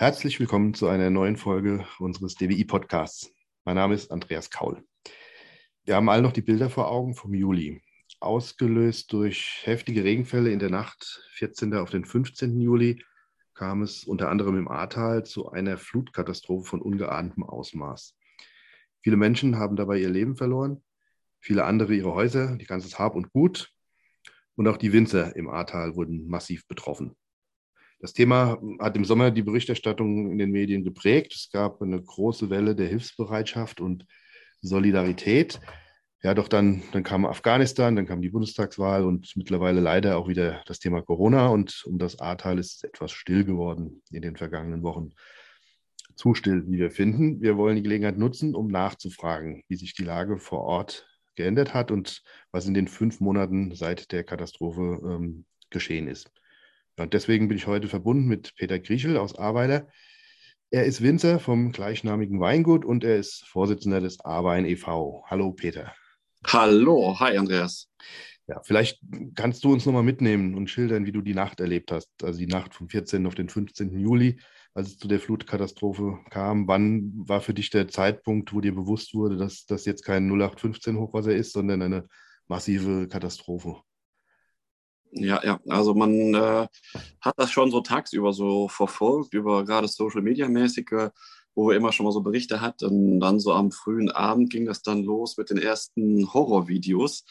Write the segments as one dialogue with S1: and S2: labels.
S1: Herzlich willkommen zu einer neuen Folge unseres DWI-Podcasts. Mein Name ist Andreas Kaul. Wir haben alle noch die Bilder vor Augen vom Juli. Ausgelöst durch heftige Regenfälle in der Nacht 14. auf den 15. Juli kam es unter anderem im Ahrtal zu einer Flutkatastrophe von ungeahntem Ausmaß. Viele Menschen haben dabei ihr Leben verloren, viele andere ihre Häuser, die ganzes Hab und Gut. Und auch die Winzer im Ahrtal wurden massiv betroffen. Das Thema hat im Sommer die Berichterstattung in den Medien geprägt. Es gab eine große Welle der Hilfsbereitschaft und Solidarität. Ja, doch dann, dann kam Afghanistan, dann kam die Bundestagswahl und mittlerweile leider auch wieder das Thema Corona. Und um das Ahrtal ist es etwas still geworden in den vergangenen Wochen. Zu still, wie wir finden. Wir wollen die Gelegenheit nutzen, um nachzufragen, wie sich die Lage vor Ort geändert hat und was in den fünf Monaten seit der Katastrophe ähm, geschehen ist. Und deswegen bin ich heute verbunden mit Peter Griechel aus Ahrweiler. Er ist Winzer vom gleichnamigen Weingut und er ist Vorsitzender des Ahrwein e.V. Hallo Peter.
S2: Hallo, hi Andreas.
S1: Ja, vielleicht kannst du uns nochmal mitnehmen und schildern, wie du die Nacht erlebt hast. Also die Nacht vom 14. auf den 15. Juli, als es zu der Flutkatastrophe kam. Wann war für dich der Zeitpunkt, wo dir bewusst wurde, dass das jetzt kein 0815 Hochwasser ist, sondern eine massive Katastrophe?
S2: Ja, ja, also man äh, hat das schon so tagsüber so verfolgt, über gerade Social Media mäßige, wo wir immer schon mal so Berichte hatten. Und dann so am frühen Abend ging das dann los mit den ersten Horrorvideos,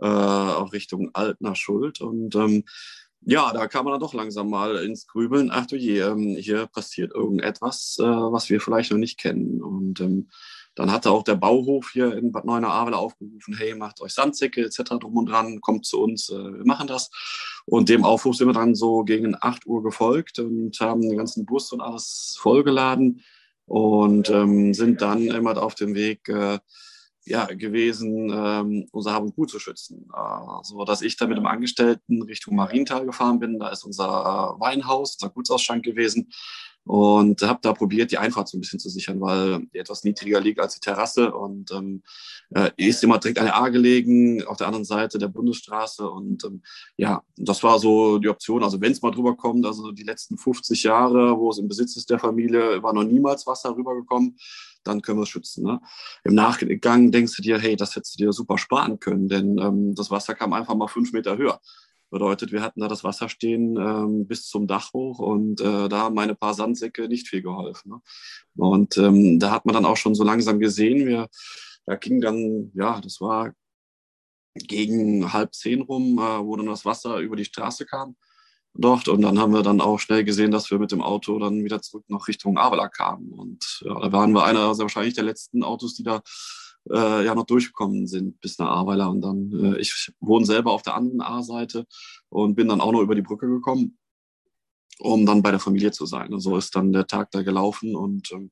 S2: äh, auch Richtung Altner Schuld. Und ähm, ja, da kam man dann doch langsam mal ins Grübeln. Ach du je, ähm, hier passiert irgendetwas, äh, was wir vielleicht noch nicht kennen. Und ähm, dann hatte auch der Bauhof hier in Bad Neuenahr aufgerufen, hey, macht euch Sandsäcke etc. drum und dran, kommt zu uns, äh, wir machen das. Und dem Aufruf sind wir dann so gegen 8 Uhr gefolgt und haben den ganzen Bus und alles vollgeladen und ähm, sind dann immer auf dem Weg äh, ja, gewesen, ähm, unser Hab und Gut zu schützen. Äh, so dass ich dann mit dem Angestellten Richtung Marienthal gefahren bin. Da ist unser äh, Weinhaus, unser Gutsausschank gewesen und habe da probiert, die Einfahrt so ein bisschen zu sichern, weil die etwas niedriger liegt als die Terrasse und ähm, äh, ist immer direkt an der A gelegen, auf der anderen Seite der Bundesstraße und ähm, ja, das war so die Option. Also wenn es mal drüber kommt, also die letzten 50 Jahre, wo es im Besitz ist der Familie, war noch niemals Wasser rübergekommen, dann können wir es schützen. Ne? Im Nachgang denkst du dir, hey, das hättest du dir super sparen können, denn ähm, das Wasser kam einfach mal fünf Meter höher. Bedeutet, wir hatten da das Wasser stehen ähm, bis zum Dach hoch und äh, da haben meine paar Sandsäcke nicht viel geholfen. Ne? Und ähm, da hat man dann auch schon so langsam gesehen, wir, da ging dann, ja, das war gegen halb zehn rum, äh, wo dann das Wasser über die Straße kam dort. Und dann haben wir dann auch schnell gesehen, dass wir mit dem Auto dann wieder zurück nach Richtung Avila kamen. Und ja, da waren wir einer sehr wahrscheinlich der letzten Autos, die da äh, ja noch durchgekommen sind bis nach Ahrweiler. Und dann, äh, ich wohne selber auf der anderen A-Seite und bin dann auch noch über die Brücke gekommen, um dann bei der Familie zu sein. Und so ist dann der Tag da gelaufen. Und ähm,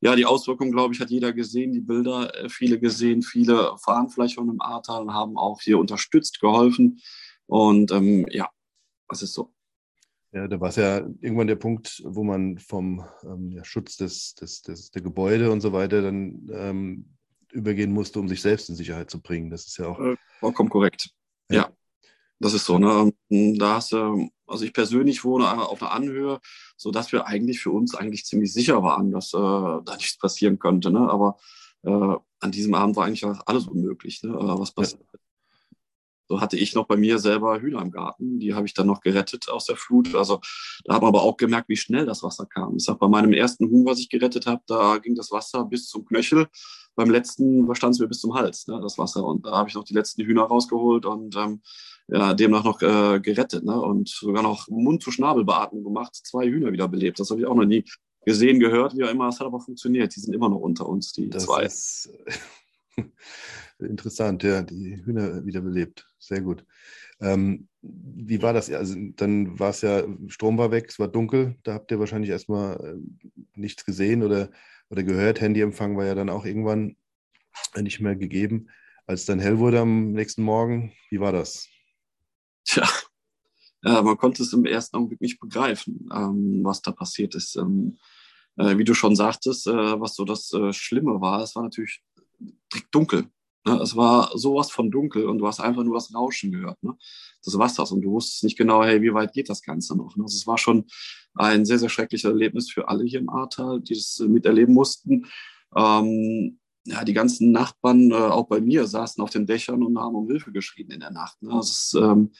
S2: ja, die Auswirkungen, glaube ich, hat jeder gesehen, die Bilder, äh, viele gesehen, viele fahren vielleicht schon im Ahrtal und haben auch hier unterstützt, geholfen. Und ähm, ja, das ist so.
S1: Ja, da war es ja irgendwann der Punkt, wo man vom ähm, ja, Schutz des, des, des, der Gebäude und so weiter dann ähm, übergehen musste, um sich selbst in Sicherheit zu bringen. Das ist ja auch. Äh,
S2: vollkommen korrekt. Ja. ja. Das ist so, ne? Da hast du, also ich persönlich wohne auf einer Anhöhe, sodass wir eigentlich für uns eigentlich ziemlich sicher waren, dass äh, da nichts passieren könnte. Ne? Aber äh, an diesem Abend war eigentlich alles unmöglich, ne? Äh, was passiert. Ja. So hatte ich noch bei mir selber Hühner im Garten. Die habe ich dann noch gerettet aus der Flut. Also da haben wir aber auch gemerkt, wie schnell das Wasser kam. Ich sag, bei meinem ersten Huhn, was ich gerettet habe, da ging das Wasser bis zum Knöchel. Beim letzten stand es mir bis zum Hals, ne, das Wasser. Und da habe ich noch die letzten Hühner rausgeholt und ähm, ja, demnach noch äh, gerettet. Ne? Und sogar noch Mund-zu-Schnabel-Beatmung gemacht, zwei Hühner wieder belebt. Das habe ich auch noch nie gesehen, gehört, wie auch immer. Es hat aber funktioniert. Die sind immer noch unter uns, die das zwei. Ist
S1: interessant, ja, die Hühner wiederbelebt. Sehr gut. Ähm, wie war das? Also dann war es ja, Strom war weg, es war dunkel, da habt ihr wahrscheinlich erstmal äh, nichts gesehen oder, oder gehört. Handyempfang war ja dann auch irgendwann nicht mehr gegeben. Als es dann hell wurde am nächsten Morgen, wie war das?
S2: Tja, ja, man konnte es im ersten Augenblick nicht begreifen, ähm, was da passiert ist. Ähm, äh, wie du schon sagtest, äh, was so das äh, Schlimme war, es war natürlich direkt dunkel. Ne? Es war sowas von dunkel und du hast einfach nur das Rauschen gehört. Ne? des Wassers und du wusstest nicht genau, hey, wie weit geht das Ganze noch. Also es war schon ein sehr, sehr schreckliches Erlebnis für alle hier im Ahrtal, die das miterleben mussten. Ähm, ja, die ganzen Nachbarn, äh, auch bei mir, saßen auf den Dächern und haben um Hilfe geschrien in der Nacht. Ne? Das ist, ähm,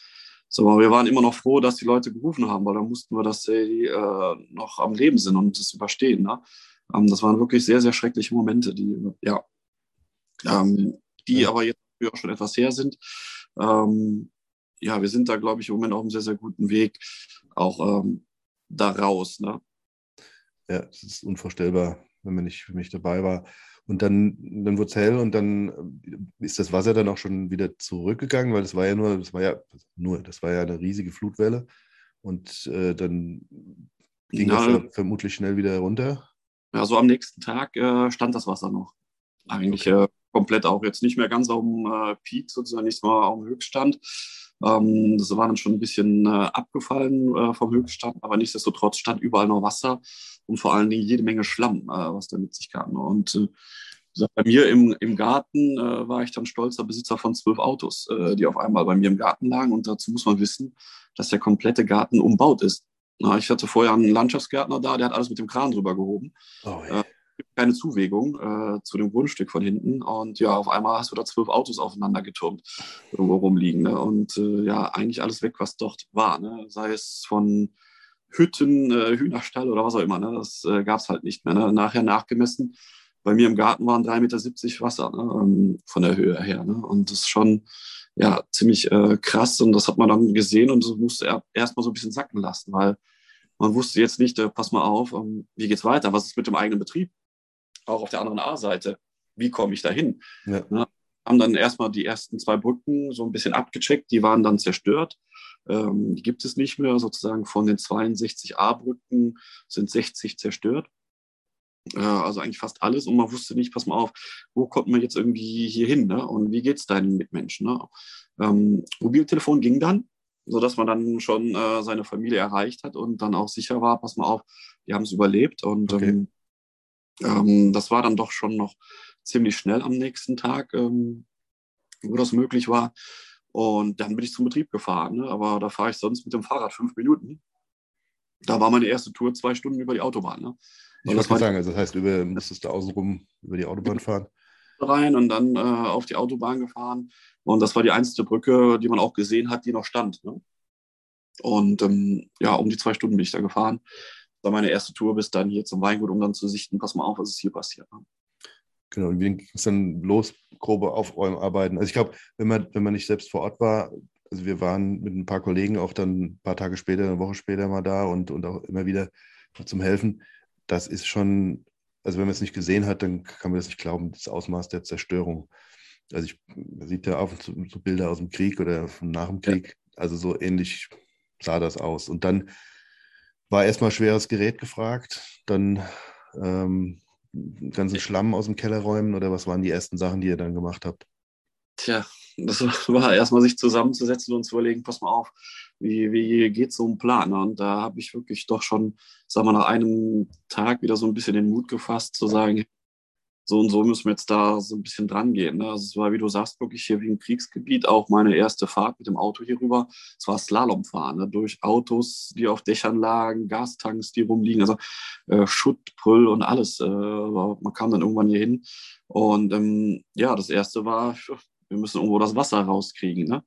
S2: so, wir waren immer noch froh, dass die Leute gerufen haben, weil dann mussten wir, dass sie äh, noch am Leben sind und das überstehen. Ne? Ähm, das waren wirklich sehr, sehr schreckliche Momente, die, ja, ähm, die ja. aber jetzt auch schon etwas her sind. Ähm, ja, wir sind da, glaube ich, im Moment auf einem sehr, sehr guten Weg, auch ähm, da raus. Ne?
S1: Ja, es ist unvorstellbar, wenn man nicht, wenn ich dabei war. Und dann, dann wurde es hell und dann äh, ist das Wasser dann auch schon wieder zurückgegangen, weil das war ja nur, das war ja nur, das war ja eine riesige Flutwelle. Und äh, dann ging ja, das vermutlich schnell wieder runter.
S2: Ja, so am nächsten Tag äh, stand das Wasser noch. Eigentlich okay. äh, komplett auch jetzt nicht mehr ganz auf dem äh, Peak, sozusagen nicht mal auf dem Höchststand. Ähm, das war dann schon ein bisschen äh, abgefallen äh, vom Höchststand, aber nichtsdestotrotz stand überall noch Wasser und vor allen Dingen jede Menge Schlamm, äh, was da mit sich kam. Und äh, bei mir im, im Garten äh, war ich dann stolzer Besitzer von zwölf Autos, die auf einmal bei mir im Garten lagen. Und dazu muss man wissen, dass der komplette Garten umbaut ist. Na, ich hatte vorher einen Landschaftsgärtner da, der hat alles mit dem Kran drüber gehoben. Oh, ja keine Zuwegung äh, zu dem Grundstück von hinten. Und ja, auf einmal hast du da zwölf Autos aufeinander getürmt, irgendwo rumliegen. Ne? Und äh, ja, eigentlich alles weg, was dort war. Ne? Sei es von Hütten, äh, Hühnerstall oder was auch immer. Ne? Das äh, gab es halt nicht mehr. Ne? Nachher nachgemessen. Bei mir im Garten waren 3,70 Meter Wasser ne? ähm, von der Höhe her. Ne? Und das ist schon ja, ziemlich äh, krass. Und das hat man dann gesehen und das musste er erstmal so ein bisschen sacken lassen, weil man wusste jetzt nicht, äh, pass mal auf, ähm, wie geht's weiter? Was ist mit dem eigenen Betrieb? Auch auf der anderen A-Seite. Wie komme ich da hin? Ja. Ja, haben dann erstmal die ersten zwei Brücken so ein bisschen abgecheckt, die waren dann zerstört. Ähm, die gibt es nicht mehr, sozusagen von den 62 A-Brücken sind 60 zerstört. Äh, also eigentlich fast alles und man wusste nicht, pass mal auf, wo kommt man jetzt irgendwie hier hin ne? und wie geht es deinen Mitmenschen? Ne? Ähm, Mobiltelefon ging dann, sodass man dann schon äh, seine Familie erreicht hat und dann auch sicher war, pass mal auf, die haben es überlebt und okay. ähm, ähm, das war dann doch schon noch ziemlich schnell am nächsten Tag, ähm, wo das möglich war. Und dann bin ich zum Betrieb gefahren. Ne? Aber da fahre ich sonst mit dem Fahrrad fünf Minuten. Da war meine erste Tour zwei Stunden über die Autobahn. Ne?
S1: Ich wollte sagen, also das heißt, über, musstest du außenrum über die Autobahn fahren?
S2: Rein und dann äh, auf die Autobahn gefahren. Und das war die einzige Brücke, die man auch gesehen hat, die noch stand. Ne? Und ähm, ja, um die zwei Stunden bin ich da gefahren war meine erste Tour bis dann hier zum Weingut, um dann zu sichten, pass mal auf, was ist hier passiert. Ne?
S1: Genau, und wie ging es dann los, grobe Aufräumen, Arbeiten? Also ich glaube, wenn man, wenn man nicht selbst vor Ort war, also wir waren mit ein paar Kollegen auch dann ein paar Tage später, eine Woche später mal da und, und auch immer wieder zum Helfen. Das ist schon, also wenn man es nicht gesehen hat, dann kann man das nicht glauben, das Ausmaß der Zerstörung. Also ich, man sieht ja auch so, so Bilder aus dem Krieg oder nach dem Krieg, ja. also so ähnlich sah das aus. Und dann war erstmal schweres Gerät gefragt, dann ähm, ganzen Schlamm aus dem Keller räumen oder was waren die ersten Sachen, die ihr dann gemacht habt?
S2: Tja, das war erstmal sich zusammenzusetzen und zu überlegen, pass mal auf, wie, wie geht so ein Plan? Und da habe ich wirklich doch schon, sagen wir, nach einem Tag wieder so ein bisschen den Mut gefasst, zu sagen, so und so müssen wir jetzt da so ein bisschen dran gehen. Ne? Also es war, wie du sagst, wirklich hier wie ein Kriegsgebiet, auch meine erste Fahrt mit dem Auto hier rüber. Es war Slalomfahren, ne? durch Autos, die auf Dächern lagen, Gastanks, die rumliegen, also äh, Schutt, Brüll und alles. Äh, man kam dann irgendwann hier hin. Und ähm, ja, das erste war, wir müssen irgendwo das Wasser rauskriegen, ne?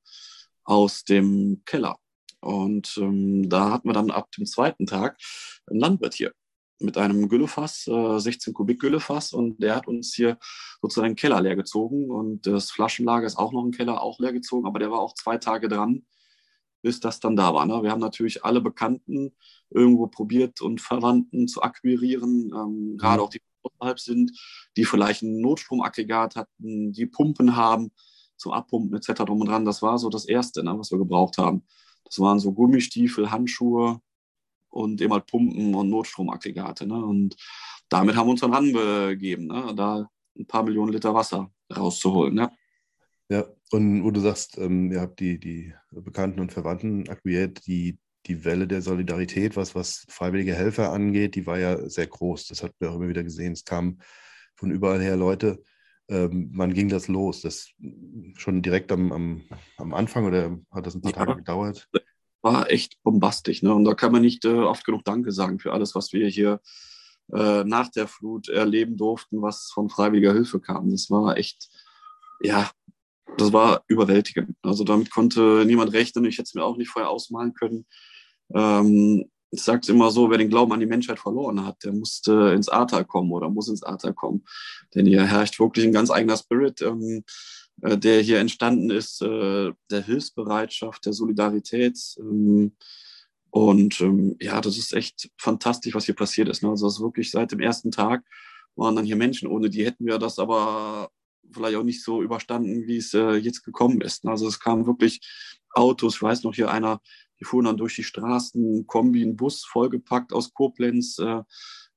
S2: aus dem Keller. Und ähm, da hatten wir dann ab dem zweiten Tag einen Landwirt hier mit einem Güllefass, äh, 16 Kubik Güllefass und der hat uns hier sozusagen einen Keller leer gezogen und das Flaschenlager ist auch noch ein Keller, auch leer gezogen, aber der war auch zwei Tage dran, bis das dann da war. Ne? Wir haben natürlich alle Bekannten irgendwo probiert und Verwandten zu akquirieren, ähm, mhm. gerade auch die außerhalb sind, die vielleicht ein Notstromaggregat hatten, die Pumpen haben zum Abpumpen etc. drum und dran. Das war so das Erste, ne, was wir gebraucht haben. Das waren so Gummistiefel, Handschuhe, und eben halt Pumpen und Notstromaggregate. Ne? Und damit haben wir uns dann ranbegeben, ne? da ein paar Millionen Liter Wasser rauszuholen. Ne?
S1: Ja, und wo du sagst, ähm, ihr habt die, die Bekannten und Verwandten akquiriert, die, die Welle der Solidarität, was, was freiwillige Helfer angeht, die war ja sehr groß. Das hatten wir auch immer wieder gesehen. Es kamen von überall her Leute. ähm, wann ging das los? Das schon direkt am, am, am Anfang oder hat das ein paar ja. Tage gedauert?
S2: War echt bombastisch. Ne? Und da kann man nicht äh, oft genug Danke sagen für alles, was wir hier äh, nach der Flut erleben durften, was von freiwilliger Hilfe kam. Das war echt, ja, das war überwältigend. Also damit konnte niemand rechnen. Ich hätte es mir auch nicht vorher ausmalen können. Ähm, ich sage es immer so, wer den Glauben an die Menschheit verloren hat, der musste ins Ahrtal kommen oder muss ins Ahrtal kommen. Denn hier herrscht wirklich ein ganz eigener Spirit, ähm, äh, der hier entstanden ist, äh, der Hilfsbereitschaft, der Solidarität. Ähm, und ähm, ja, das ist echt fantastisch, was hier passiert ist. Ne? Also das ist wirklich seit dem ersten Tag waren dann hier Menschen, ohne die hätten wir das aber vielleicht auch nicht so überstanden, wie es äh, jetzt gekommen ist. Ne? Also es kamen wirklich Autos, ich weiß noch hier einer, die fuhren dann durch die Straßen, Kombi, ein Bus vollgepackt aus Koblenz, äh, äh,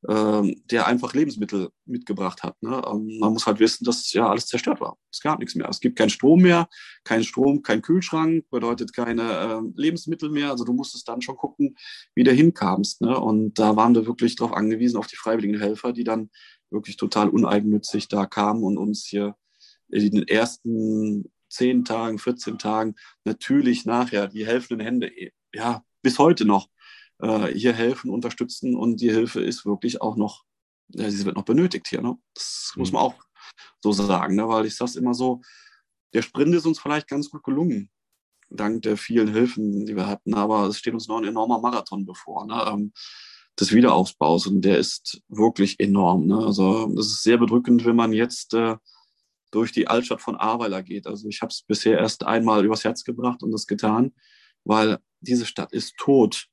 S2: der einfach Lebensmittel mitgebracht hat. Ne? Ähm, man muss halt wissen, dass ja alles zerstört war. Es gab nichts mehr. Es gibt keinen Strom mehr, kein Strom, kein Kühlschrank, bedeutet keine äh, Lebensmittel mehr. Also du musstest dann schon gucken, wie du hinkamst. Ne? Und da waren wir wirklich darauf angewiesen, auf die freiwilligen Helfer, die dann wirklich total uneigennützig da kamen und uns hier in den ersten 10 Tagen, 14 Tagen natürlich nachher die helfenden Hände, ja, bis heute noch äh, hier helfen, unterstützen und die Hilfe ist wirklich auch noch, ja, sie wird noch benötigt hier. Ne? Das mhm. muss man auch so sagen, ne? weil ich sage es immer so, der Sprint ist uns vielleicht ganz gut gelungen, dank der vielen Hilfen, die wir hatten, aber es steht uns noch ein enormer Marathon bevor. Ne? Ähm, des Wiederaufbaus und der ist wirklich enorm. Ne? Also es ist sehr bedrückend, wenn man jetzt äh, durch die Altstadt von Ahrweiler geht. Also ich habe es bisher erst einmal übers Herz gebracht und das getan, weil diese Stadt ist tot.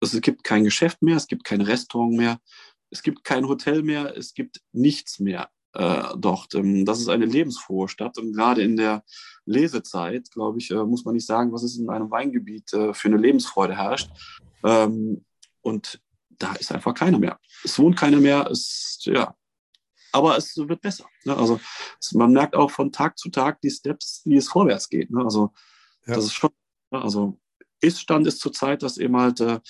S2: Es gibt kein Geschäft mehr, es gibt kein Restaurant mehr, es gibt kein Hotel mehr, es gibt nichts mehr äh, dort. Ähm, das ist eine lebensfrohe Stadt und gerade in der Lesezeit, glaube ich, äh, muss man nicht sagen, was es in einem Weingebiet äh, für eine Lebensfreude herrscht. Ähm, und da ist einfach keiner mehr. Es wohnt keiner mehr, es, ja, aber es wird besser. Ne? Also man merkt auch von Tag zu Tag die Steps, wie es vorwärts geht. Ne? Also ja. das ist schon, ne? also Ist-Stand ist zurzeit, dass eben halt äh,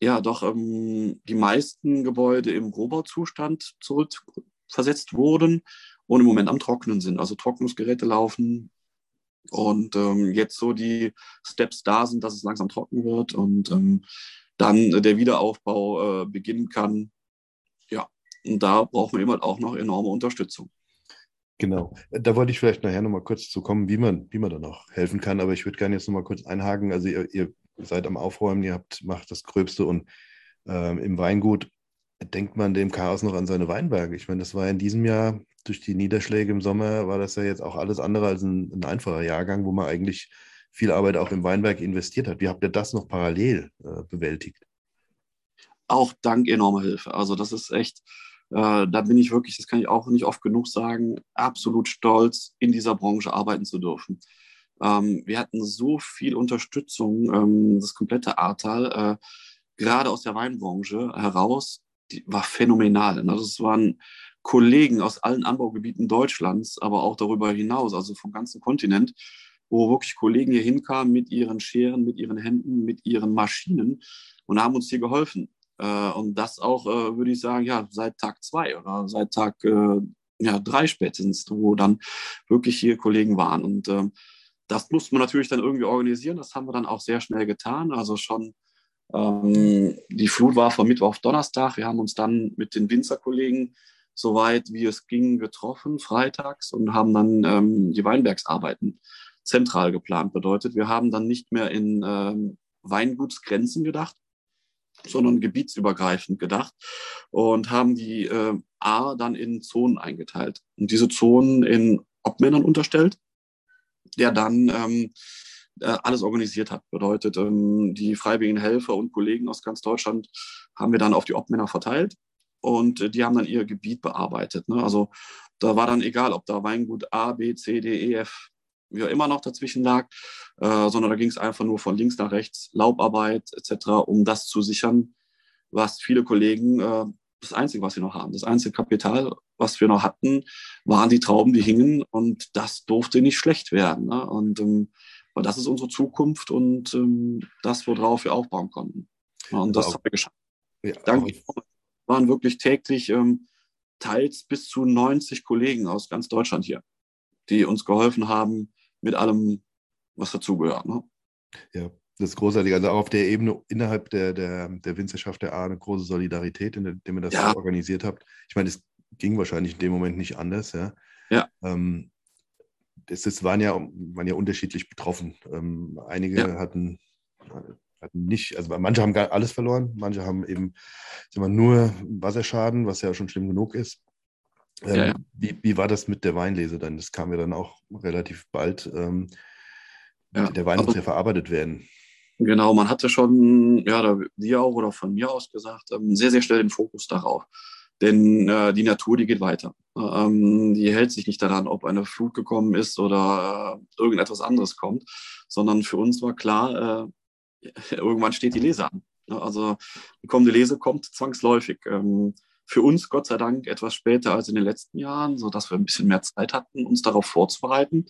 S2: ja doch ähm, die meisten Gebäude im Rohbauzustand zurückversetzt wurden und im Moment am Trocknen sind. Also Trocknungsgeräte laufen und ähm, jetzt so die Steps da sind, dass es langsam trocken wird und ähm, dann der Wiederaufbau äh, beginnen kann. Und da braucht man eben halt auch noch enorme Unterstützung.
S1: Genau. Da wollte ich vielleicht nachher nochmal kurz zu kommen, wie man, wie man da noch helfen kann. Aber ich würde gerne jetzt nochmal kurz einhaken. Also ihr, ihr, seid am Aufräumen, ihr habt, macht das Gröbste und ähm, im Weingut denkt man dem Chaos noch an seine Weinberge. Ich meine, das war in diesem Jahr durch die Niederschläge im Sommer, war das ja jetzt auch alles andere als ein, ein einfacher Jahrgang, wo man eigentlich viel Arbeit auch im Weinberg investiert hat. Wie habt ihr das noch parallel äh, bewältigt?
S2: Auch dank enormer Hilfe. Also das ist echt, da bin ich wirklich, das kann ich auch nicht oft genug sagen, absolut stolz, in dieser Branche arbeiten zu dürfen. Ähm, wir hatten so viel Unterstützung, ähm, das komplette Ahrtal, äh, gerade aus der Weinbranche heraus, die war phänomenal. Also es waren Kollegen aus allen Anbaugebieten Deutschlands, aber auch darüber hinaus, also vom ganzen Kontinent, wo wirklich Kollegen hier hinkamen mit ihren Scheren, mit ihren Händen, mit ihren Maschinen und haben uns hier geholfen. Äh, und das auch, äh, würde ich sagen, ja, seit Tag zwei oder seit Tag äh, ja, drei spätestens, wo dann wirklich hier Kollegen waren. Und ähm, das musste man natürlich dann irgendwie organisieren. Das haben wir dann auch sehr schnell getan. Also schon ähm, die Flut war von Mittwoch auf Donnerstag. Wir haben uns dann mit den Winzerkollegen soweit wie es ging getroffen, freitags, und haben dann ähm, die Weinbergsarbeiten zentral geplant. Bedeutet, wir haben dann nicht mehr in ähm, Weingutsgrenzen gedacht, sondern gebietsübergreifend gedacht und haben die äh, A dann in Zonen eingeteilt und diese Zonen in Obmännern unterstellt, der dann ähm, äh, alles organisiert hat. Bedeutet, ähm, die freiwilligen Helfer und Kollegen aus ganz Deutschland haben wir dann auf die Obmänner verteilt und äh, die haben dann ihr Gebiet bearbeitet. Ne? Also da war dann egal, ob da Weingut A, B, C, D, E, F wie auch immer noch dazwischen lag, äh, sondern da ging es einfach nur von links nach rechts, Laubarbeit etc., um das zu sichern, was viele Kollegen äh, das Einzige, was sie noch haben. Das einzige Kapital, was wir noch hatten, waren die Trauben, die hingen und das durfte nicht schlecht werden. Ne? Und ähm, das ist unsere Zukunft und ähm, das, worauf wir aufbauen konnten. Ja, und das haben wir geschafft. Ja, Danke waren wirklich täglich ähm, teils bis zu 90 Kollegen aus ganz Deutschland hier, die uns geholfen haben mit allem, was dazugehört. Ne?
S1: Ja, das ist großartig. Also auch auf der Ebene innerhalb der, der, der Winzerschaft der A eine große Solidarität, indem ihr das ja. organisiert habt. Ich meine, es ging wahrscheinlich in dem Moment nicht anders, ja.
S2: Ja.
S1: Ähm, das, das waren, ja, waren ja unterschiedlich betroffen. Ähm, einige ja. hatten, hatten nicht, also manche haben gar alles verloren, manche haben eben wir, nur Wasserschaden, was ja schon schlimm genug ist. Ähm, ja, wie, wie war das mit der Weinlese dann? Das kam ja dann auch relativ bald. Ähm, der Wein muss also ja verarbeitet werden.
S2: Genau, man hatte schon, ja, da wir auch oder von mir aus gesagt, ähm, sehr, sehr schnell den Fokus darauf. Denn äh, die Natur, die geht weiter. Ähm, die hält sich nicht daran, ob eine Flut gekommen ist oder äh, irgendetwas anderes kommt, sondern für uns war klar, äh, irgendwann steht die Lese an. Also die kommende Lese kommt zwangsläufig. Ähm, für uns Gott sei Dank etwas später als in den letzten Jahren, sodass wir ein bisschen mehr Zeit hatten, uns darauf vorzubereiten.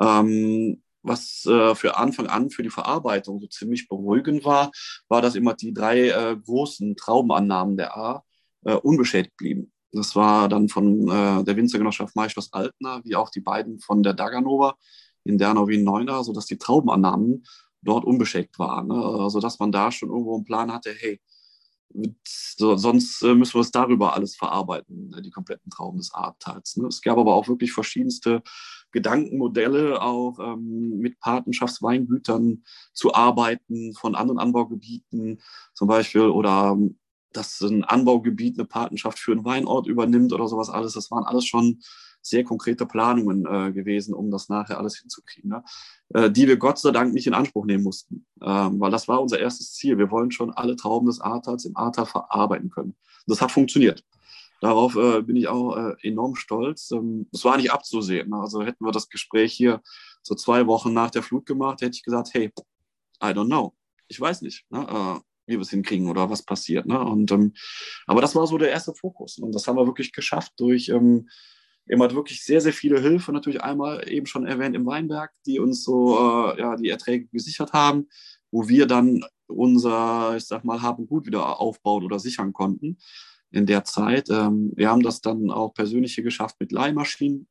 S2: Ähm, was äh, für Anfang an für die Verarbeitung so ziemlich beruhigend war, war, dass immer die drei äh, großen Traubenannahmen der A äh, unbeschädigt blieben. Das war dann von äh, der Winzergenossenschaft Maischloss Altner, wie auch die beiden von der Daganova in Dernau wie Neuner, sodass die Traubenannahmen dort unbeschädigt waren. Ne? Also dass man da schon irgendwo einen Plan hatte, hey, so, sonst äh, müssen wir es darüber alles verarbeiten, äh, die kompletten Trauben des Ahrtals. Ne? Es gab aber auch wirklich verschiedenste Gedankenmodelle, auch ähm, mit Patenschaftsweingütern zu arbeiten von anderen Anbaugebieten zum Beispiel oder ähm, dass ein Anbaugebiet eine Patenschaft für einen Weinort übernimmt oder sowas alles. Das waren alles schon sehr konkrete Planungen äh, gewesen, um das nachher alles hinzukriegen, ne? äh, die wir Gott sei Dank nicht in Anspruch nehmen mussten, ähm, weil das war unser erstes Ziel. Wir wollen schon alle Trauben des Ahrtals im Ahrtal verarbeiten können. Das hat funktioniert. Darauf äh, bin ich auch äh, enorm stolz. Ähm, das war nicht abzusehen. Ne? Also hätten wir das Gespräch hier so zwei Wochen nach der Flut gemacht, hätte ich gesagt, hey, I don't know. Ich weiß nicht, ne? Äh, wie wir es hinkriegen oder was passiert. Ne? Und, ähm, aber das war so der erste Fokus. Und das haben wir wirklich geschafft durch ähm, immer wirklich sehr, sehr viele Hilfe. Natürlich einmal eben schon erwähnt im Weinberg, die uns so äh, ja, die Erträge gesichert haben, wo wir dann unser, ich sag mal, Haben gut wieder aufbauen oder sichern konnten in der Zeit. Ähm, wir haben das dann auch persönliche geschafft mit Leihmaschinen.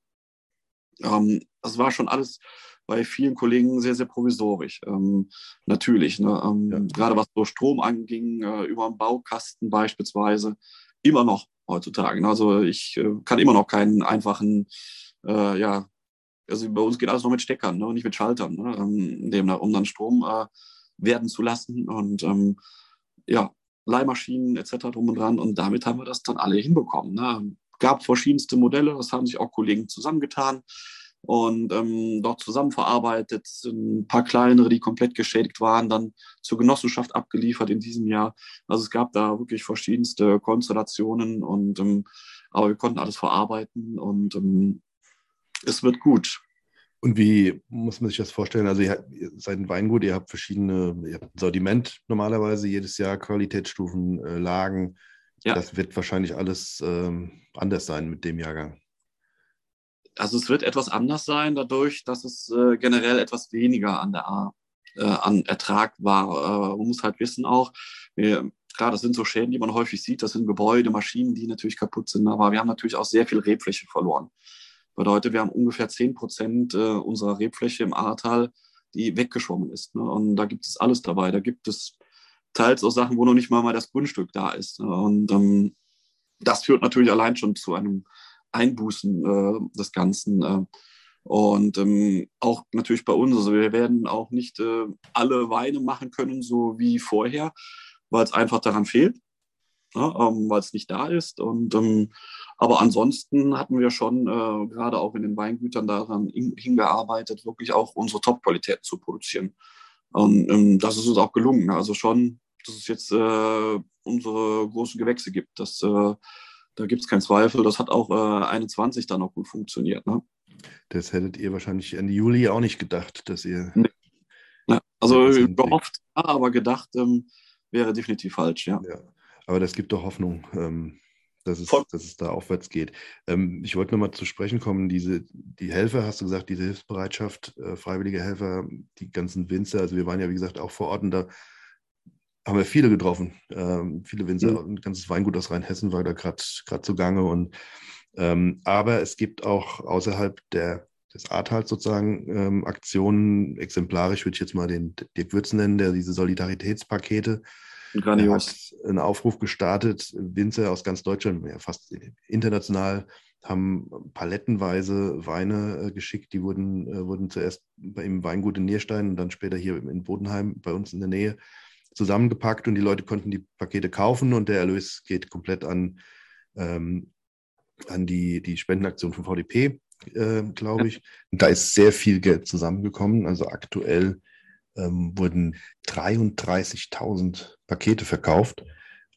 S2: Ähm, das war schon alles bei vielen Kollegen sehr, sehr provisorisch. Ähm, natürlich, ne? Ähm, ja. gerade was so Strom anging, äh, über einen Baukasten beispielsweise, immer noch heutzutage. Ne? Also ich äh, kann immer noch keinen einfachen, äh, ja, also bei uns geht alles noch mit Steckern, ne? nicht mit Schaltern, ne? ähm, um dann Strom äh, werden zu lassen. Und ähm, ja, Leihmaschinen etc. drum und dran. Und damit haben wir das dann alle hinbekommen. Ne? Gab verschiedenste Modelle, das haben sich auch Kollegen zusammengetan und ähm, dort zusammenverarbeitet. Ein paar kleinere, die komplett geschädigt waren, dann zur Genossenschaft abgeliefert in diesem Jahr. Also es gab da wirklich verschiedenste Konstellationen und ähm, aber wir konnten alles verarbeiten und ähm, es wird gut.
S1: Und wie muss man sich das vorstellen? Also ihr, seid ein Weingut, ihr habt verschiedene, ihr habt ein Sortiment normalerweise jedes Jahr, Qualitätsstufen, äh, Lagen. Ja. Das wird wahrscheinlich alles ähm, anders sein mit dem Jahrgang.
S2: Also es wird etwas anders sein, dadurch, dass es äh, generell etwas weniger an der A, äh, an Ertrag war. Äh, man muss halt wissen auch, wir, klar, das sind so Schäden, die man häufig sieht, das sind Gebäude, Maschinen, die natürlich kaputt sind, aber wir haben natürlich auch sehr viel Rebfläche verloren. Bedeutet, wir haben ungefähr 10 Prozent äh, unserer Rebfläche im Ahrtal, die weggeschwommen ist. Ne? Und da gibt es alles dabei. Da gibt es teils auch Sachen, wo noch nicht mal, mal das Grundstück da ist. Ne? Und ähm, das führt natürlich allein schon zu einem Einbußen äh, des Ganzen. Äh. Und ähm, auch natürlich bei uns, also wir werden auch nicht äh, alle Weine machen können, so wie vorher, weil es einfach daran fehlt ne, ähm, weil es nicht da ist. Und, ähm, aber ansonsten hatten wir schon äh, gerade auch in den Weingütern daran in, hingearbeitet, wirklich auch unsere Top-Qualität zu produzieren. Und ähm, das ist uns auch gelungen. Also schon, dass es jetzt äh, unsere großen Gewächse gibt. Das, äh, da gibt es keinen Zweifel. Das hat auch äh, 21 dann auch gut funktioniert. Ne?
S1: Das hättet ihr wahrscheinlich Ende Juli auch nicht gedacht, dass ihr.
S2: Nee. Ja, also gehofft, aber gedacht ähm, wäre definitiv falsch, ja. ja.
S1: Aber das gibt doch Hoffnung, ähm, dass, es, dass es da aufwärts geht. Ähm, ich wollte nochmal zu sprechen kommen, diese, die Helfer, hast du gesagt, diese Hilfsbereitschaft, äh, freiwillige Helfer, die ganzen Winzer, also wir waren ja, wie gesagt, auch vor Ort und da haben wir viele getroffen. Ähm, viele Winzer, mhm. ein ganzes Weingut aus Rheinhessen war da gerade zugange. Und, ähm, aber es gibt auch außerhalb der, des Ahrtals sozusagen ähm, Aktionen, exemplarisch würde ich jetzt mal den Dirk Würz nennen, der diese Solidaritätspakete Grandios. hat einen Aufruf gestartet. Winzer aus ganz Deutschland, ja, fast international, haben palettenweise Weine äh, geschickt. Die wurden, äh, wurden zuerst bei im Weingut in Nierstein und dann später hier in Bodenheim bei uns in der Nähe zusammengepackt und die Leute konnten die Pakete kaufen und der Erlös geht komplett an, ähm, an die, die Spendenaktion von VDP, äh, glaube ich. Und da ist sehr viel Geld zusammengekommen. Also aktuell ähm, wurden 33.000 Pakete verkauft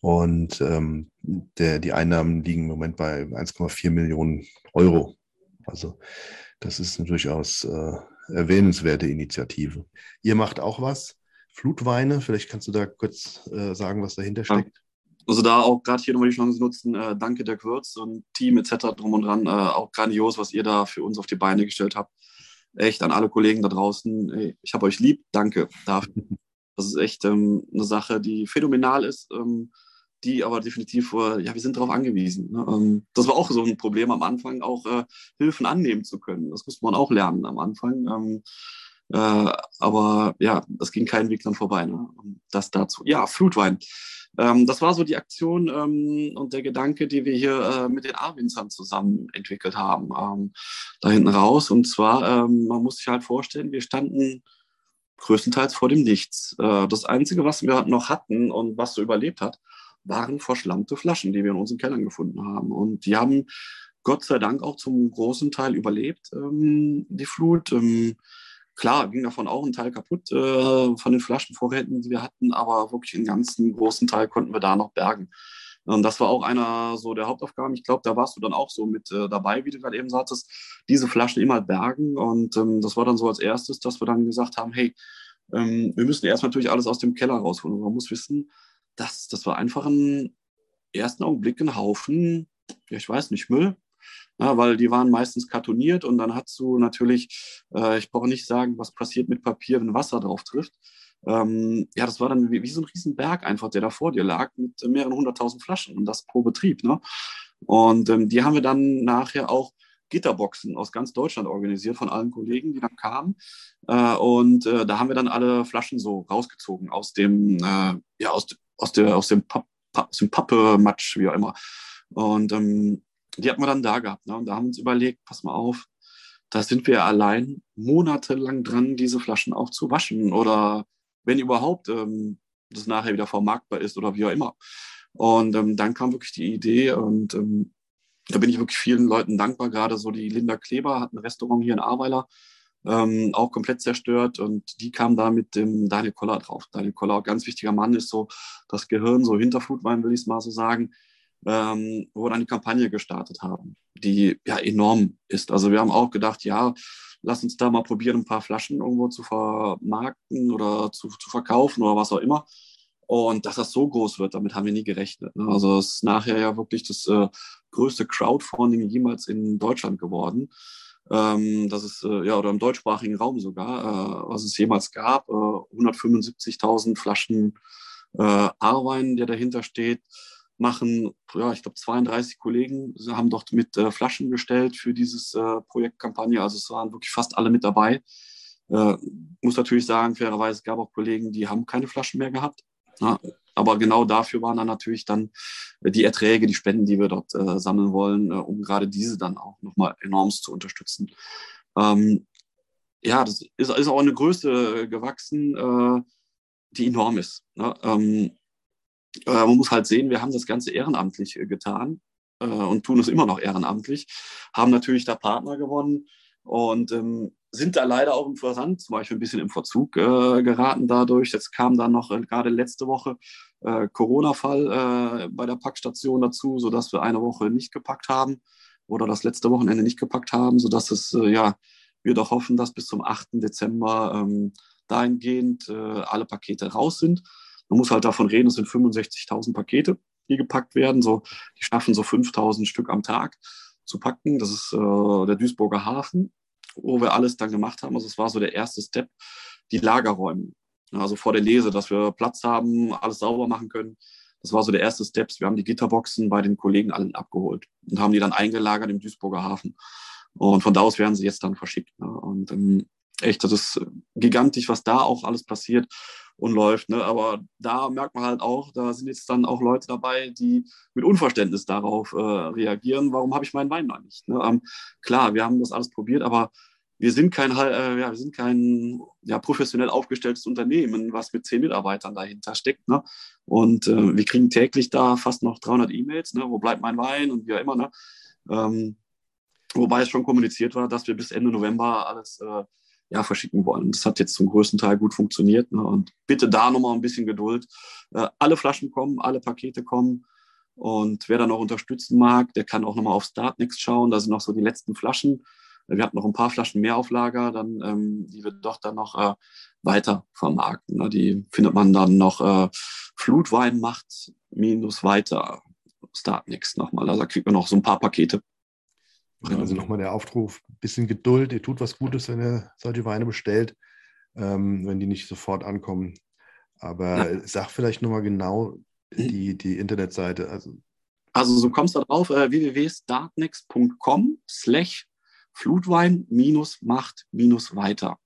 S1: und ähm, der, die Einnahmen liegen im Moment bei 1,4 Millionen Euro. Also das ist eine durchaus äh, erwähnenswerte Initiative. Ihr macht auch was? Flutweine, vielleicht kannst du da kurz äh, sagen, was dahinter steckt.
S2: Also da auch gerade hier nochmal die Chance nutzen, äh, danke der Quirz und Team etc. drum und dran, äh, auch grandios, was ihr da für uns auf die Beine gestellt habt. Echt an alle Kollegen da draußen, ey, ich habe euch lieb, danke dafür. Das ist echt ähm, eine Sache, die phänomenal ist. Ähm, die aber definitiv, äh, ja, wir sind darauf angewiesen. Ne? Ähm, das war auch so ein Problem am Anfang, auch äh, Hilfen annehmen zu können. Das musste man auch lernen am Anfang. Ähm, äh, aber ja, das ging keinen Weg dann vorbei. Ne? Das dazu. Ja, Flutwein. Ähm, das war so die Aktion ähm, und der Gedanke, die wir hier äh, mit den A-Winzern zusammen entwickelt haben, ähm, da hinten raus. Und zwar, ähm, man muss sich halt vorstellen, wir standen größtenteils vor dem Nichts. Äh, das Einzige, was wir noch hatten und was so überlebt hat, waren verschlammte Flaschen, die wir in unseren Kellern gefunden haben. Und die haben Gott sei Dank auch zum großen Teil überlebt, ähm, die Flut. Klar, ging davon auch ein Teil kaputt äh, von den Flaschenvorräten, die wir hatten, aber wirklich einen ganzen großen Teil konnten wir da noch bergen. Und das war auch einer so der Hauptaufgaben. Ich glaube, da warst du dann auch so mit äh, dabei, wie du gerade eben sagtest, diese Flaschen immer bergen. Und ähm, das war dann so als erstes, dass wir dann gesagt haben, hey, ähm, wir müssen erst natürlich alles aus dem Keller rausholen. Man muss wissen, das, das war einfach ein ersten Augenblick ein Haufen, ja, ich weiß nicht, Müll. Ja, weil die waren meistens kartoniert und dann hast du natürlich, äh, ich brauche nicht sagen, was passiert mit Papier, wenn Wasser drauf trifft. Ähm, ja, das war dann wie, wie, so ein Riesenberg einfach, der da vor dir lag mit mehreren hunderttausend Flaschen und das pro Betrieb. Ne? Und ähm, die haben wir dann nachher auch Gitterboxen aus ganz Deutschland organisiert von allen Kollegen, die dann kamen. Äh, und äh, da haben wir dann alle Flaschen so rausgezogen aus dem, äh, ja, aus, aus, der, aus dem, Papp, wie auch immer. Und ähm, die hatten wir dann da gehabt. Ne? Und da haben wir uns überlegt, pass mal auf, da sind wir allein monatelang dran, diese Flaschen auch zu waschen oder wenn überhaupt ähm, das nachher wieder vermarktbar ist oder wie auch immer. Und ähm, dann kam wirklich die Idee und ähm, da bin ich wirklich vielen Leuten dankbar. Gerade so die Linda Kleber hat ein Restaurant hier in Ahrweiler, ähm, auch komplett zerstört. Und die kam da mit dem Daniel Koller drauf. Daniel Koller, ganz wichtiger Mann, ist so das Gehirn, so hinter Foodwein, will ich es mal so sagen, ähm, wo wir dann die Kampagne gestartet haben, die ja enorm ist. Also wir haben auch gedacht, ja, lass uns da mal probieren, ein paar Flaschen irgendwo zu vermarkten oder zu, zu verkaufen oder was auch immer. Und dass das so groß wird, damit haben wir nie gerechnet. Ne? Also es ist nachher ja wirklich das äh, größte Crowdfunding jemals in Deutschland geworden. Ähm, das ist, äh, ja, oder im deutschsprachigen Raum sogar, äh, was es jemals gab. Äh, 175.000 Flaschen äh, Arwein, der dahinter steht, machen, ja, ich glaube, 32 Kollegen haben dort mit äh, Flaschen gestellt für dieses äh, Projektkampagne. Also es waren wirklich fast alle mit dabei. Äh, muss natürlich sagen, fairerweise gab auch Kollegen, die haben keine Flaschen mehr gehabt. Ja, aber genau dafür waren dann natürlich dann die Erträge, die Spenden, die wir dort äh, sammeln wollen, äh, um gerade diese dann auch nochmal enorm zu unterstützen. Ähm, ja, das ist, ist, auch eine Größe gewachsen, äh, die enorm ist. Ne? Ähm, äh, man muss halt sehen, wir haben das Ganze ehrenamtlich äh, getan äh, und tun es immer noch ehrenamtlich, haben natürlich da Partner gewonnen und ähm, sind da leider auch im Versand zum Beispiel ein bisschen im Verzug äh, geraten dadurch. Jetzt kam dann noch äh, gerade letzte Woche äh, Corona-Fall äh, bei der Packstation dazu, sodass wir eine Woche nicht gepackt haben oder das letzte Wochenende nicht gepackt haben, sodass es, äh, ja, wir doch hoffen, dass bis zum 8. Dezember ähm, dahingehend alle Pakete raus sind. Man muss halt davon reden, es sind 65.000 Pakete, die gepackt werden. So, die schaffen so 5.000 Stück am Tag zu packen. Das ist der Duisburger Hafen wo wir alles dann gemacht haben. Also es war so der erste Step, die Lagerräume. Also vor der Lese, dass wir Platz haben, alles sauber machen können. Das war so der erste Step. Wir haben die Gitterboxen bei den Kollegen allen abgeholt und haben die dann eingelagert im Duisburger Hafen. Und von da aus werden sie jetzt dann verschickt. Ne? Und ähm, echt, das ist gigantisch, was da auch alles passiert und läuft. Ne? Aber da merkt man halt auch, da sind jetzt dann auch Leute dabei, die mit Unverständnis darauf äh, reagieren. Warum habe ich meinen Wein noch nicht? Ne? Ähm, klar, wir haben das alles probiert, aber wir sind kein, äh, ja, wir sind kein ja, professionell aufgestelltes Unternehmen, was mit zehn Mitarbeitern dahinter steckt. Ne? Und äh, wir kriegen täglich da fast noch 300 E-Mails. Ne? Wo bleibt mein Wein und wie auch immer. Ne? Ähm, wobei es schon kommuniziert war, dass wir bis Ende November alles äh, ja, verschicken wollen. Das hat jetzt zum größten Teil gut funktioniert. Ne? Und bitte da nochmal ein bisschen Geduld. Äh, alle Flaschen kommen, alle Pakete kommen. Und wer da noch unterstützen mag, der kann auch nochmal auf Startnext schauen. Da sind noch so die letzten Flaschen. Wir hatten noch ein paar Flaschen mehr auf Lager, dann, ähm, die wir doch dann noch äh, weiter vermarkten. Ne? Die findet man dann noch äh, Flutwein macht minus weiter. Start Next nochmal. Also da kriegt man noch so ein paar Pakete.
S1: Also nochmal der Aufruf, bisschen Geduld, ihr tut was Gutes, wenn ihr solche Weine bestellt, ähm, wenn die nicht sofort ankommen. Aber ja. sag vielleicht nochmal genau die, die Internetseite. Also,
S2: also du kommst da drauf, äh, www.startnext.com slash Flutwein minus Macht minus weiter.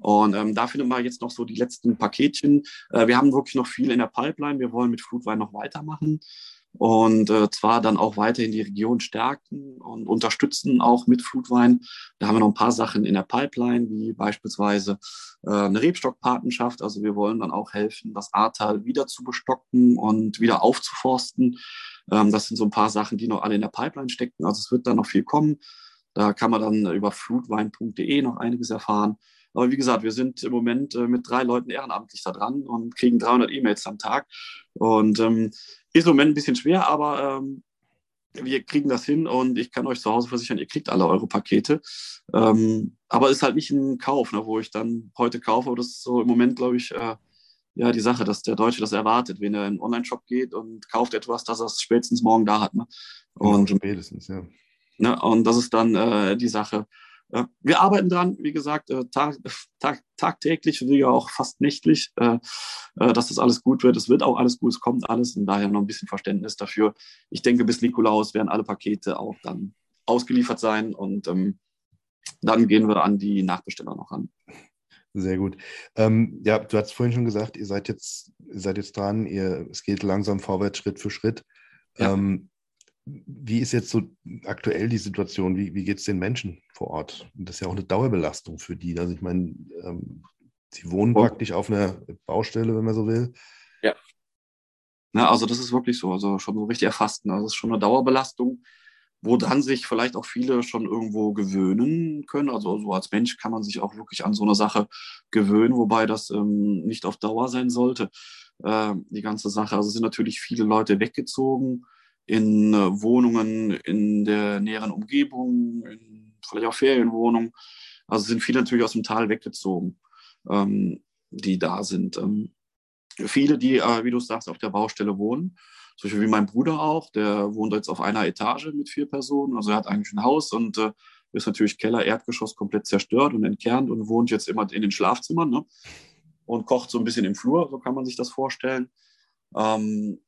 S2: Und ähm, da findet man jetzt noch so die letzten Paketchen. Äh, wir haben wirklich noch viel in der Pipeline. Wir wollen mit Flutwein noch weitermachen und äh, zwar dann auch weiterhin die Region stärken und unterstützen auch mit Flutwein. Da haben wir noch ein paar Sachen in der Pipeline, wie beispielsweise äh, eine Rebstockpatenschaft. Also wir wollen dann auch helfen, das Ahrtal wieder zu bestocken und wieder aufzuforsten. Ähm, das sind so ein paar Sachen, die noch alle in der Pipeline stecken. Also es wird da noch viel kommen. Da kann man dann über flutwein.de noch einiges erfahren. Aber wie gesagt, wir sind im Moment äh, mit drei Leuten ehrenamtlich da dran und kriegen 300 E-Mails am Tag. Und ähm, ist im Moment ein bisschen schwer, aber ähm, wir kriegen das hin und ich kann euch zu Hause versichern, ihr kriegt alle eure Pakete. Ähm, aber ist halt nicht ein Kauf, ne, wo ich dann heute kaufe. Das ist so im Moment, glaube ich, äh, ja, die Sache, dass der Deutsche das erwartet, wenn er in einen Online-Shop geht und kauft etwas, dass er es spätestens morgen da hat. Ne? Und, genau, spätestens, ja. Ne? Und das ist dann äh, die Sache. Wir arbeiten dran, wie gesagt, äh, tag, tag, tagtäglich, ja auch fast nächtlich, äh, äh, dass das alles gut wird. Es wird auch alles gut, es kommt alles und daher noch ein bisschen Verständnis dafür. Ich denke, bis Nikolaus werden alle Pakete auch dann ausgeliefert sein und ähm, dann gehen wir an die Nachbesteller noch ran.
S1: Sehr gut. Ähm, ja, du hast vorhin schon gesagt, ihr seid jetzt, ihr seid jetzt dran, ihr, es geht langsam vorwärts, Schritt für Schritt. Ja. Ähm, wie ist jetzt so aktuell die Situation? Wie, wie geht es den Menschen vor Ort? Und das ist ja auch eine Dauerbelastung für die. Also ich meine, ähm, sie wohnen oh. praktisch auf einer Baustelle, wenn man so will.
S2: Ja. Na, also das ist wirklich so. Also schon so richtig erfasst. Ne? Also es ist schon eine Dauerbelastung, wo dann sich vielleicht auch viele schon irgendwo gewöhnen können. Also so als Mensch kann man sich auch wirklich an so eine Sache gewöhnen, wobei das ähm, nicht auf Dauer sein sollte. Äh, die ganze Sache. Also sind natürlich viele Leute weggezogen in äh, Wohnungen in der näheren Umgebung, in vielleicht auch Ferienwohnungen. Also sind viele natürlich aus dem Tal weggezogen, ähm, die da sind. Ähm, viele, die, äh, wie du sagst, auf der Baustelle wohnen, zum Beispiel wie mein Bruder auch, der wohnt jetzt auf einer Etage mit vier Personen. Also er hat eigentlich ein Haus und äh, ist natürlich Keller, Erdgeschoss komplett zerstört und entkernt und wohnt jetzt immer in den Schlafzimmern ne? und kocht so ein bisschen im Flur, so kann man sich das vorstellen. Ähm,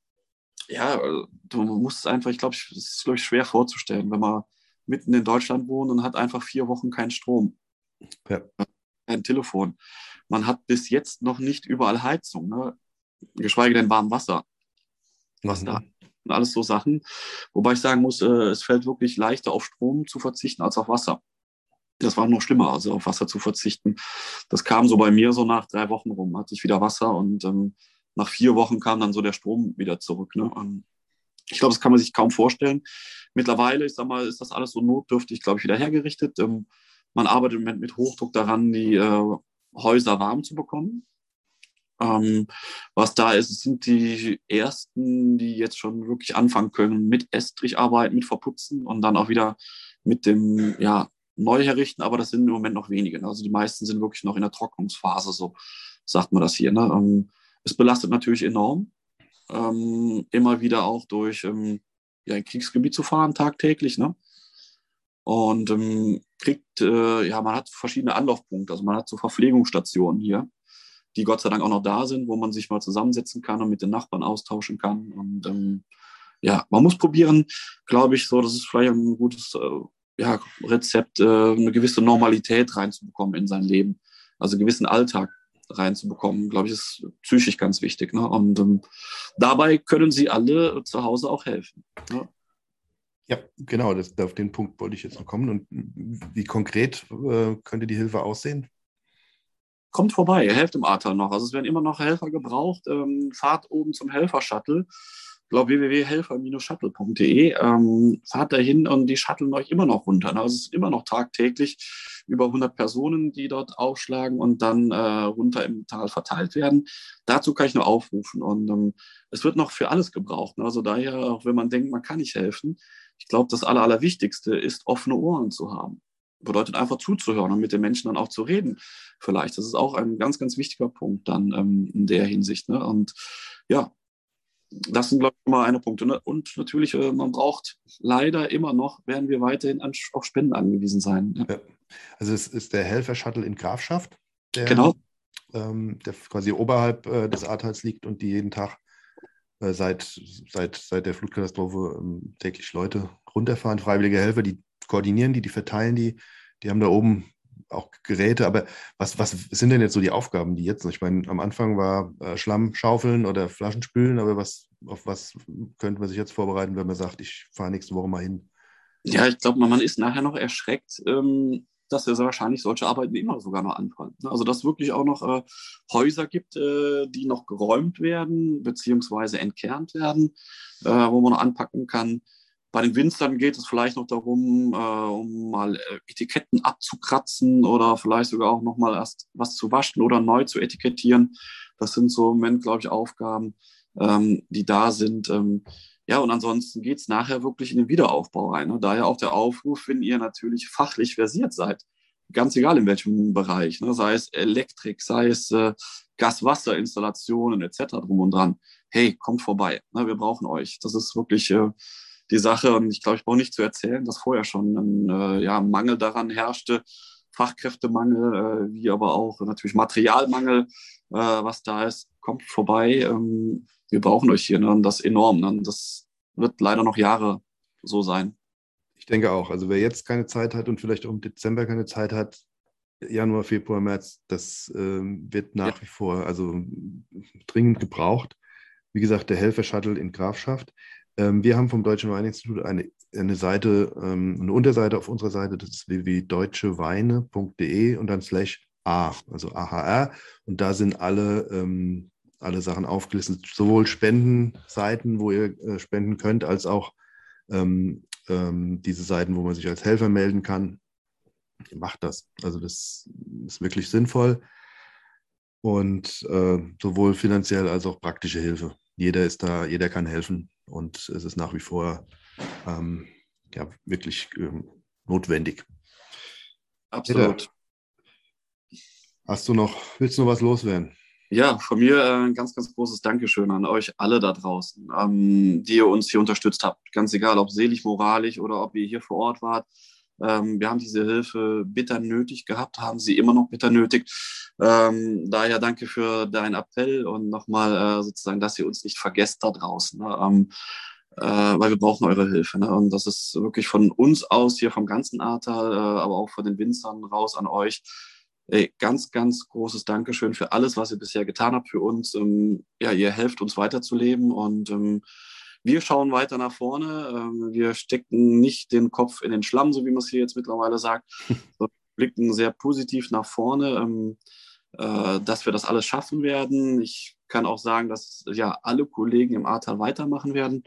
S2: ja, äh, du musst einfach, ich glaube, es ist glaube ich, schwer vorzustellen, wenn man mitten in Deutschland wohnt und hat einfach vier Wochen keinen Strom. Ja. Kein Telefon. Man hat bis jetzt noch nicht überall Heizung, ne? geschweige denn warm Wasser. Was da? Und alles so Sachen. Wobei ich sagen muss, äh, es fällt wirklich leichter auf Strom zu verzichten als auf Wasser. Das war noch schlimmer, also auf Wasser zu verzichten. Das kam so bei mir so nach drei Wochen rum, hatte ich wieder Wasser und ähm, nach vier Wochen kam dann so der Strom wieder zurück. Ne? ich glaube, das kann man sich kaum vorstellen. Mittlerweile, ich sag mal, ist das alles so notdürftig, glaube ich, wieder hergerichtet. Ähm, man arbeitet im Moment mit Hochdruck daran, die äh, Häuser warm zu bekommen. Ähm, was da ist, sind die ersten, die jetzt schon wirklich anfangen können mit Estrich arbeiten, mit Verputzen und dann auch wieder mit dem ja, neu herrichten, aber das sind im Moment noch wenige. Ne? Also die meisten sind wirklich noch in der Trocknungsphase, so sagt man das hier. Ne? Ähm, es belastet natürlich enorm, ähm, immer wieder auch durch ähm, ja, ein Kriegsgebiet zu fahren, tagtäglich. Ne? Und ähm, kriegt, äh, ja, man hat verschiedene Anlaufpunkte, also man hat so Verpflegungsstationen hier. die Gott sei Dank auch noch da sind, wo man sich mal zusammensetzen kann und mit den Nachbarn austauschen kann. Und ähm, ja, man muss probieren, glaube ich, so, das ist vielleicht ein gutes äh, ja, Rezept, äh, eine gewisse Normalität reinzubekommen in sein Leben. Also einen gewissen Alltag reinzubekommen, glaube ich, ist psychisch ganz wichtig. Ne? Und ähm, dabei können Sie alle zu Hause auch helfen.
S1: Ne? Ja, genau, das, auf den Punkt wollte ich jetzt noch kommen. Und wie konkret äh, könnte die Hilfe aussehen?
S2: Kommt vorbei, helft im Ahrtal noch. Also es werden immer noch Helfer gebraucht. Ähm, fahrt oben zum Helfer-Shuttle glaube www.helfer-shuttle.de. Ähm, fahrt dahin und die shuttlen euch immer noch runter. Ne? Also es ist immer noch tagtäglich über 100 Personen, die dort aufschlagen und dann äh, runter im Tal verteilt werden. Dazu kann ich nur aufrufen. Und ähm, es wird noch für alles gebraucht. Ne? Also daher, auch wenn man denkt, man kann nicht helfen, ich glaube, das Aller, Allerwichtigste ist, offene Ohren zu haben. Bedeutet einfach zuzuhören und mit den Menschen dann auch zu reden. Vielleicht. Das ist auch ein ganz, ganz wichtiger Punkt dann ähm, in der Hinsicht. Ne? Und ja, das sind, glaube ich, immer eine Punkte. Ne? Und natürlich, äh, man braucht leider immer noch, werden wir weiterhin auf Spenden angewiesen sein. Ja.
S1: Also es ist der Helfer-Shuttle in Grafschaft,
S2: der, genau.
S1: ähm, der quasi oberhalb äh, des Ahrtals liegt und die jeden Tag äh, seit, seit, seit der Flutkatastrophe ähm, täglich Leute runterfahren, freiwillige Helfer, die koordinieren die, die verteilen die, die haben da oben auch Geräte, aber was, was sind denn jetzt so die Aufgaben, die jetzt, ich meine, am Anfang war äh, Schlamm schaufeln oder Flaschen spülen, aber was, auf was könnte man sich jetzt vorbereiten, wenn man sagt, ich fahre nächste Woche mal hin?
S2: Ja, ich glaube, man ist nachher noch erschreckt, ähm, dass ja wahrscheinlich solche Arbeiten immer sogar noch anfallen. Ne? Also, dass es wirklich auch noch äh, Häuser gibt, äh, die noch geräumt werden, beziehungsweise entkernt werden, äh, wo man noch anpacken kann. Bei den Winzern geht es vielleicht noch darum, äh, um mal äh, Etiketten abzukratzen oder vielleicht sogar auch nochmal erst was zu waschen oder neu zu etikettieren. Das sind so im Moment, glaube ich, Aufgaben, ähm, die da sind. Ähm, ja, und ansonsten geht es nachher wirklich in den Wiederaufbau rein. Ne? Daher auch der Aufruf, wenn ihr natürlich fachlich versiert seid, ganz egal in welchem Bereich, ne? sei es Elektrik, sei es äh, Gas-Wasser-Installationen etc. drum und dran. Hey, kommt vorbei, ne? wir brauchen euch. Das ist wirklich äh, die Sache. Und ich glaube, ich brauche nicht zu erzählen, dass vorher schon ein äh, ja, Mangel daran herrschte, Fachkräftemangel, äh, wie aber auch natürlich Materialmangel, äh, was da ist, kommt vorbei. Ähm, wir brauchen euch hier, ne? und das enorm. Ne? Das wird leider noch Jahre so sein.
S1: Ich denke auch. Also wer jetzt keine Zeit hat und vielleicht auch im Dezember keine Zeit hat, Januar, Februar, März, das ähm, wird nach ja. wie vor also dringend gebraucht. Wie gesagt, der Helfer-Shuttle in Grafschaft. Ähm, wir haben vom Deutschen Weininstitut eine, eine Seite, ähm, eine Unterseite auf unserer Seite, das ist www.deutscheweine.de und dann slash A, also AHR. Und da sind alle, ähm, alle Sachen aufgelistet, sowohl Spendenseiten, wo ihr äh, spenden könnt, als auch diese Seiten, wo man sich als Helfer melden kann. Macht das. Also das ist wirklich sinnvoll und äh, sowohl finanziell als auch praktische Hilfe. Jeder ist da, jeder kann helfen und es ist nach wie vor ähm, ja, wirklich ähm, notwendig.
S2: Absolut.
S1: Peter, hast du noch, willst du noch was loswerden?
S2: Ja, von mir äh, ein ganz, ganz großes Dankeschön an euch alle da draußen, ähm, die ihr uns hier unterstützt habt. Ganz egal, ob selig, moralisch oder ob ihr hier vor Ort wart. Ähm, wir haben diese Hilfe bitter nötig gehabt, haben sie immer noch bitter nötig. Ähm, daher danke für deinen Appell und nochmal äh, sozusagen, dass ihr uns nicht vergesst da draußen. Ne? Ähm, äh, weil wir brauchen eure Hilfe. Ne? Und das ist wirklich von uns aus hier vom ganzen Ahrtal, äh, aber auch von den Winzern raus an euch. Ey, ganz, ganz großes Dankeschön für alles, was ihr bisher getan habt für uns. Ähm, ja, ihr helft uns weiterzuleben und ähm, wir schauen weiter nach vorne. Ähm, wir stecken nicht den Kopf in den Schlamm, so wie man es hier jetzt mittlerweile sagt, Wir blicken sehr positiv nach vorne, ähm, äh, dass wir das alles schaffen werden. Ich kann auch sagen, dass ja alle Kollegen im Ahrtal weitermachen werden,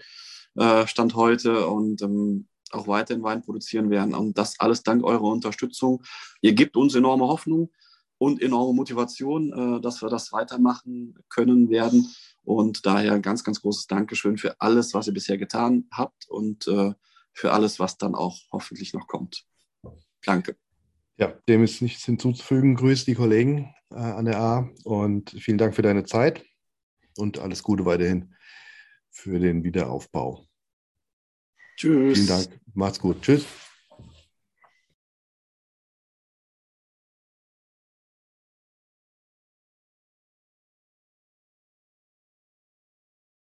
S2: äh, Stand heute und ähm, auch weiterhin Wein produzieren werden. Und das alles dank eurer Unterstützung. Ihr gebt uns enorme Hoffnung und enorme Motivation, äh, dass wir das weitermachen können werden. Und daher ganz, ganz großes Dankeschön für alles, was ihr bisher getan habt und äh, für alles, was dann auch hoffentlich noch kommt. Danke.
S1: Ja, dem ist nichts hinzuzufügen. Grüß die Kollegen äh, an der A und vielen Dank für deine Zeit und alles Gute weiterhin für den Wiederaufbau.
S2: Tschüss.
S1: Vielen Dank. Macht's gut. Tschüss.